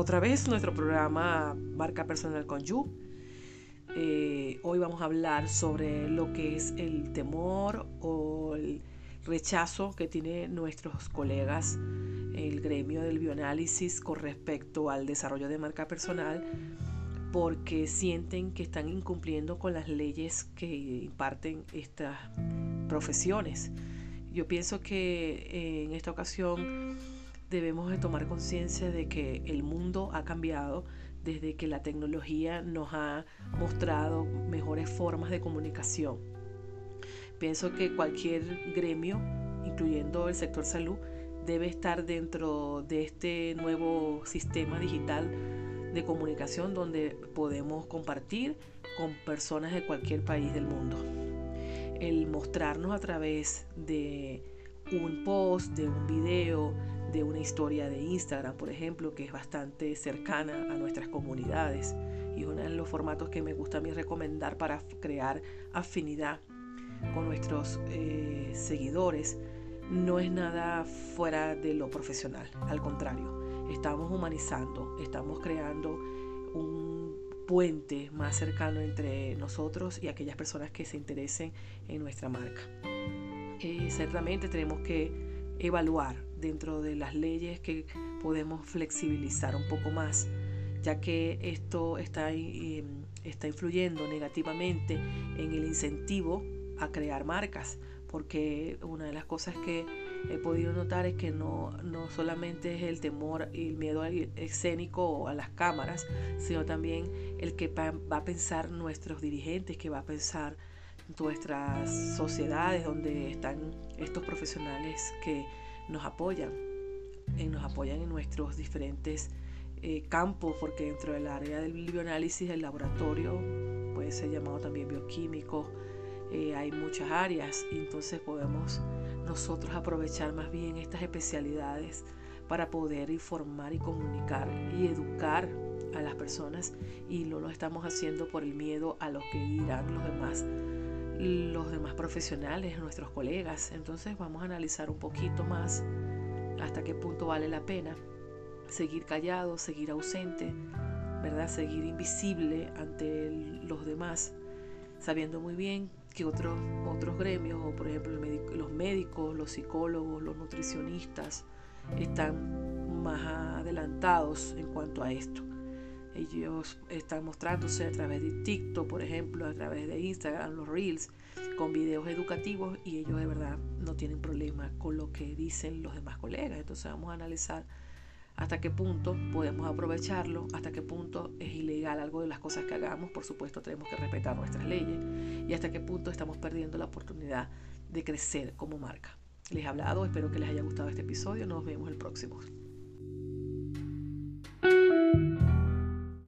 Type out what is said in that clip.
otra vez nuestro programa Marca Personal con You. Eh, hoy vamos a hablar sobre lo que es el temor o el rechazo que tienen nuestros colegas el gremio del bioanálisis con respecto al desarrollo de marca personal porque sienten que están incumpliendo con las leyes que imparten estas profesiones. Yo pienso que eh, en esta ocasión debemos de tomar conciencia de que el mundo ha cambiado desde que la tecnología nos ha mostrado mejores formas de comunicación. Pienso que cualquier gremio, incluyendo el sector salud, debe estar dentro de este nuevo sistema digital de comunicación donde podemos compartir con personas de cualquier país del mundo. El mostrarnos a través de un post, de un video, de una historia de Instagram, por ejemplo, que es bastante cercana a nuestras comunidades. Y uno de los formatos que me gusta a mí recomendar para crear afinidad con nuestros eh, seguidores. No es nada fuera de lo profesional, al contrario, estamos humanizando, estamos creando un puente más cercano entre nosotros y aquellas personas que se interesen en nuestra marca. Eh, ciertamente tenemos que evaluar dentro de las leyes que podemos flexibilizar un poco más, ya que esto está, eh, está influyendo negativamente en el incentivo a crear marcas porque una de las cosas que he podido notar es que no, no solamente es el temor y el miedo escénico o a las cámaras, sino también el que va, a pensar nuestros dirigentes, que va a pensar nuestras sociedades donde están estos profesionales que nos apoyan, y nos apoyan en nuestros diferentes eh, campos, porque dentro del área del bioanálisis, el laboratorio puede ser llamado también bioquímico, eh, hay muchas áreas. Entonces podemos nosotros aprovechar más bien estas especialidades para poder informar y comunicar y educar a las personas y no lo estamos haciendo por el miedo a lo que dirán los demás los demás profesionales, nuestros colegas. Entonces vamos a analizar un poquito más hasta qué punto vale la pena seguir callado, seguir ausente, ¿verdad? Seguir invisible ante los demás, sabiendo muy bien que otros, otros gremios, o por ejemplo los médicos, los psicólogos, los nutricionistas, están más adelantados en cuanto a esto. Ellos están mostrándose a través de TikTok, por ejemplo, a través de Instagram, los Reels, con videos educativos y ellos de verdad no tienen problema con lo que dicen los demás colegas. Entonces vamos a analizar hasta qué punto podemos aprovecharlo, hasta qué punto es ilegal algo de las cosas que hagamos, por supuesto tenemos que respetar nuestras leyes, y hasta qué punto estamos perdiendo la oportunidad de crecer como marca. Les he hablado, espero que les haya gustado este episodio, nos vemos el próximo.